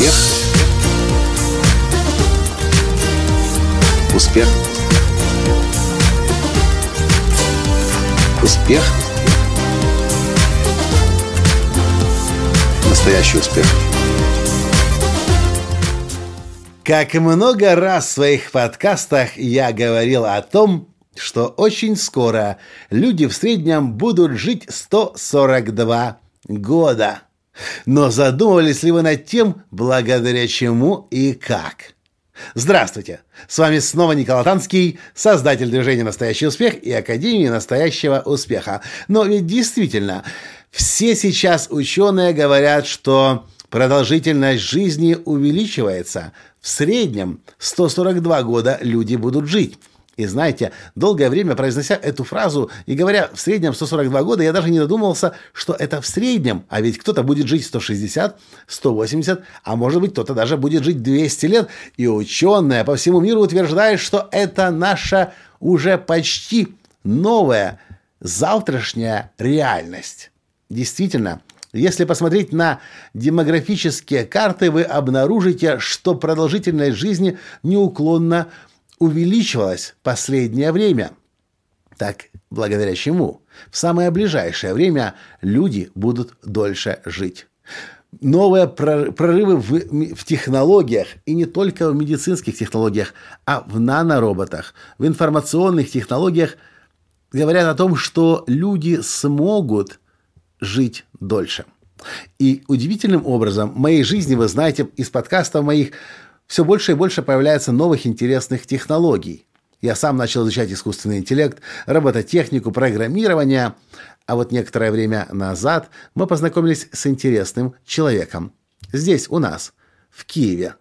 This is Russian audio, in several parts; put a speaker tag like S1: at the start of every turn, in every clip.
S1: Успех. Успех. Успех. Настоящий успех.
S2: Как много раз в своих подкастах я говорил о том, что очень скоро люди в среднем будут жить 142 года. Но задумывались ли вы над тем, благодаря чему и как? Здравствуйте! С вами снова Николай Танский, создатель движения «Настоящий успех» и Академии «Настоящего успеха». Но ведь действительно, все сейчас ученые говорят, что продолжительность жизни увеличивается. В среднем 142 года люди будут жить. И знаете, долгое время произнося эту фразу и говоря в среднем 142 года, я даже не додумывался, что это в среднем, а ведь кто-то будет жить 160, 180, а может быть кто-то даже будет жить 200 лет. И ученые по всему миру утверждают, что это наша уже почти новая завтрашняя реальность. Действительно, если посмотреть на демографические карты, вы обнаружите, что продолжительность жизни неуклонно увеличивалась последнее время. Так, благодаря чему? В самое ближайшее время люди будут дольше жить. Новые прорывы в, в технологиях, и не только в медицинских технологиях, а в нанороботах, в информационных технологиях, говорят о том, что люди смогут жить дольше. И удивительным образом в моей жизни, вы знаете, из подкастов моих все больше и больше появляется новых интересных технологий. Я сам начал изучать искусственный интеллект, робототехнику, программирование, а вот некоторое время назад мы познакомились с интересным человеком. Здесь, у нас, в Киеве.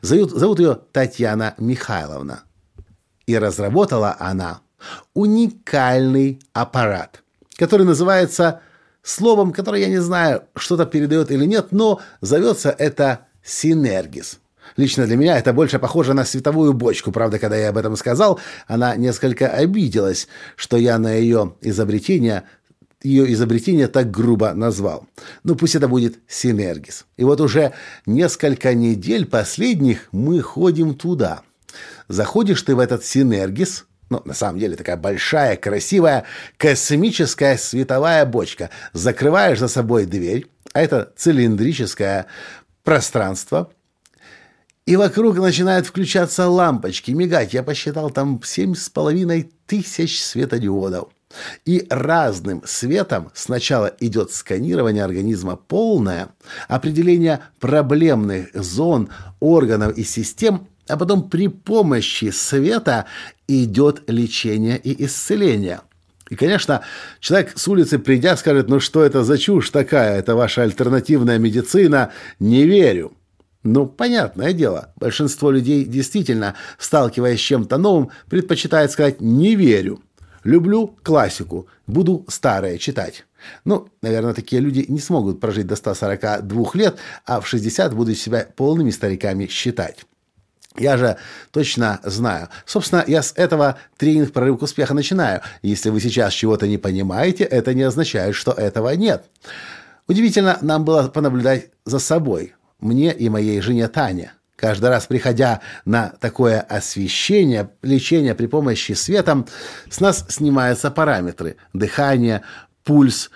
S2: Зовут, зовут ее Татьяна Михайловна. И разработала она уникальный аппарат, который называется словом, которое я не знаю, что-то передает или нет, но зовется это синергис. Лично для меня это больше похоже на световую бочку. Правда, когда я об этом сказал, она несколько обиделась, что я на ее изобретение ее изобретение так грубо назвал. Ну, пусть это будет Синергис. И вот уже несколько недель последних мы ходим туда. Заходишь ты в этот Синергис, ну, на самом деле, такая большая, красивая, космическая световая бочка. Закрываешь за собой дверь, а это цилиндрическое пространство – и вокруг начинают включаться лампочки, мигать. Я посчитал там семь с половиной тысяч светодиодов. И разным светом сначала идет сканирование организма полное, определение проблемных зон, органов и систем, а потом при помощи света идет лечение и исцеление. И, конечно, человек с улицы, придя, скажет, ну что это за чушь такая, это ваша альтернативная медицина, не верю. Ну, понятное дело, большинство людей действительно, сталкиваясь с чем-то новым, предпочитает сказать «не верю». Люблю классику, буду старое читать. Ну, наверное, такие люди не смогут прожить до 142 лет, а в 60 будут себя полными стариками считать. Я же точно знаю. Собственно, я с этого тренинг «Прорыв к успеху» начинаю. Если вы сейчас чего-то не понимаете, это не означает, что этого нет. Удивительно нам было понаблюдать за собой мне и моей жене Тане. Каждый раз, приходя на такое освещение, лечение при помощи света, с нас снимаются параметры. Дыхание, пульс,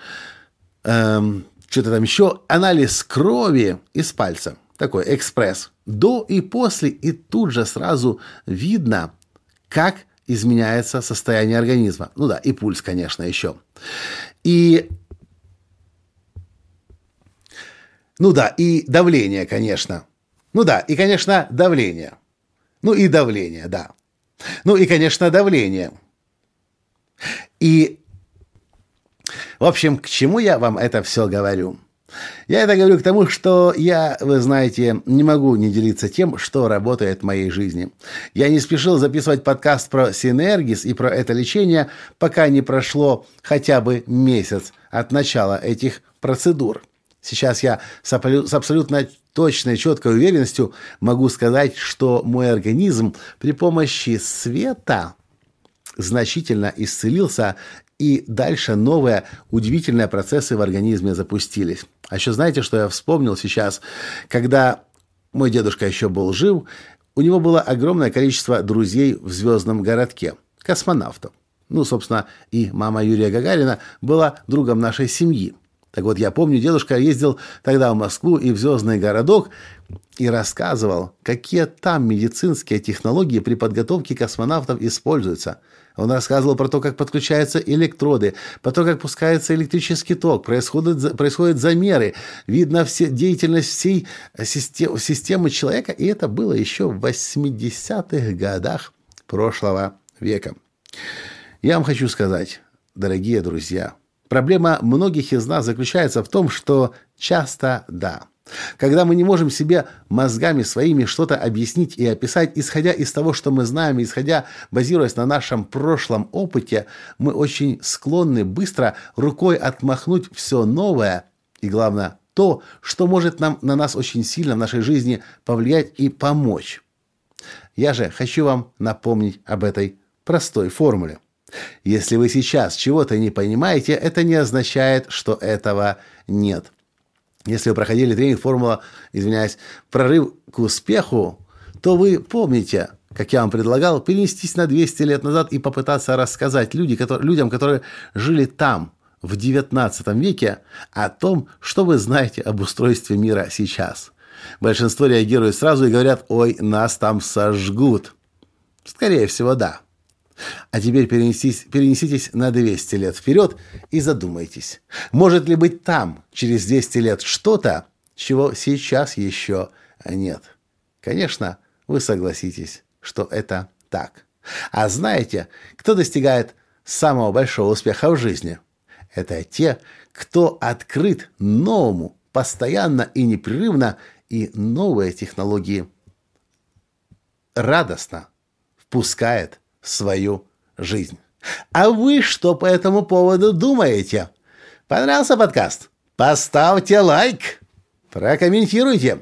S2: эм, что-то там еще, анализ крови из пальца. Такой экспресс. До и после, и тут же сразу видно, как изменяется состояние организма. Ну да, и пульс, конечно, еще. И Ну да, и давление, конечно. Ну да, и, конечно, давление. Ну и давление, да. Ну и, конечно, давление. И, в общем, к чему я вам это все говорю? Я это говорю к тому, что я, вы знаете, не могу не делиться тем, что работает в моей жизни. Я не спешил записывать подкаст про синергис и про это лечение, пока не прошло хотя бы месяц от начала этих процедур. Сейчас я с абсолютно точной, четкой уверенностью могу сказать, что мой организм при помощи света значительно исцелился, и дальше новые удивительные процессы в организме запустились. А еще знаете, что я вспомнил сейчас? Когда мой дедушка еще был жив, у него было огромное количество друзей в звездном городке, космонавтов. Ну, собственно, и мама Юрия Гагарина была другом нашей семьи. Так вот, я помню, дедушка ездил тогда в Москву и в звездный городок и рассказывал, какие там медицинские технологии при подготовке космонавтов используются – он рассказывал про то, как подключаются электроды, про то, как пускается электрический ток, происходят, происходят замеры, видно все, деятельность всей систем, системы человека, и это было еще в 80-х годах прошлого века. Я вам хочу сказать, дорогие друзья, проблема многих из нас заключается в том, что часто да – когда мы не можем себе мозгами своими что-то объяснить и описать, исходя из того, что мы знаем, исходя, базируясь на нашем прошлом опыте, мы очень склонны быстро рукой отмахнуть все новое и, главное, то, что может нам, на нас очень сильно в нашей жизни повлиять и помочь. Я же хочу вам напомнить об этой простой формуле. Если вы сейчас чего-то не понимаете, это не означает, что этого нет. Если вы проходили тренинг «Формула», извиняюсь, «Прорыв к успеху», то вы помните, как я вам предлагал, перенестись на 200 лет назад и попытаться рассказать люди, которые, людям, которые жили там, в 19 веке, о том, что вы знаете об устройстве мира сейчас. Большинство реагирует сразу и говорят, ой, нас там сожгут. Скорее всего, да. А теперь перенеситесь, перенеситесь на 200 лет вперед и задумайтесь, может ли быть там через 200 лет что-то, чего сейчас еще нет. Конечно, вы согласитесь, что это так. А знаете, кто достигает самого большого успеха в жизни? Это те, кто открыт новому, постоянно и непрерывно, и новые технологии радостно впускает свою жизнь. А вы что по этому поводу думаете? Понравился подкаст? Поставьте лайк, прокомментируйте.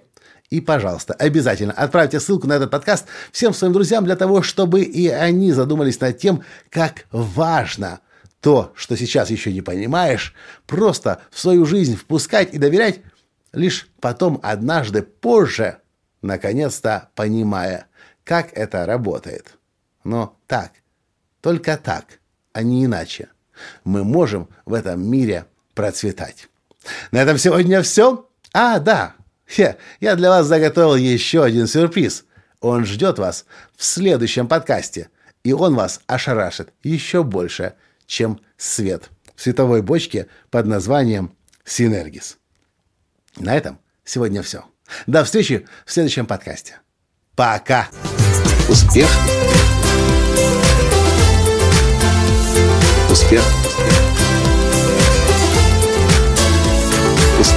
S2: И, пожалуйста, обязательно отправьте ссылку на этот подкаст всем своим друзьям для того, чтобы и они задумались над тем, как важно то, что сейчас еще не понимаешь, просто в свою жизнь впускать и доверять, лишь потом однажды позже, наконец-то понимая, как это работает. Но так, только так, а не иначе, мы можем в этом мире процветать. На этом сегодня все. А, да, Хе, я для вас заготовил еще один сюрприз. Он ждет вас в следующем подкасте, и он вас ошарашит еще больше, чем свет в световой бочке под названием Синергис. На этом сегодня все. До встречи в следующем подкасте. Пока! Успех!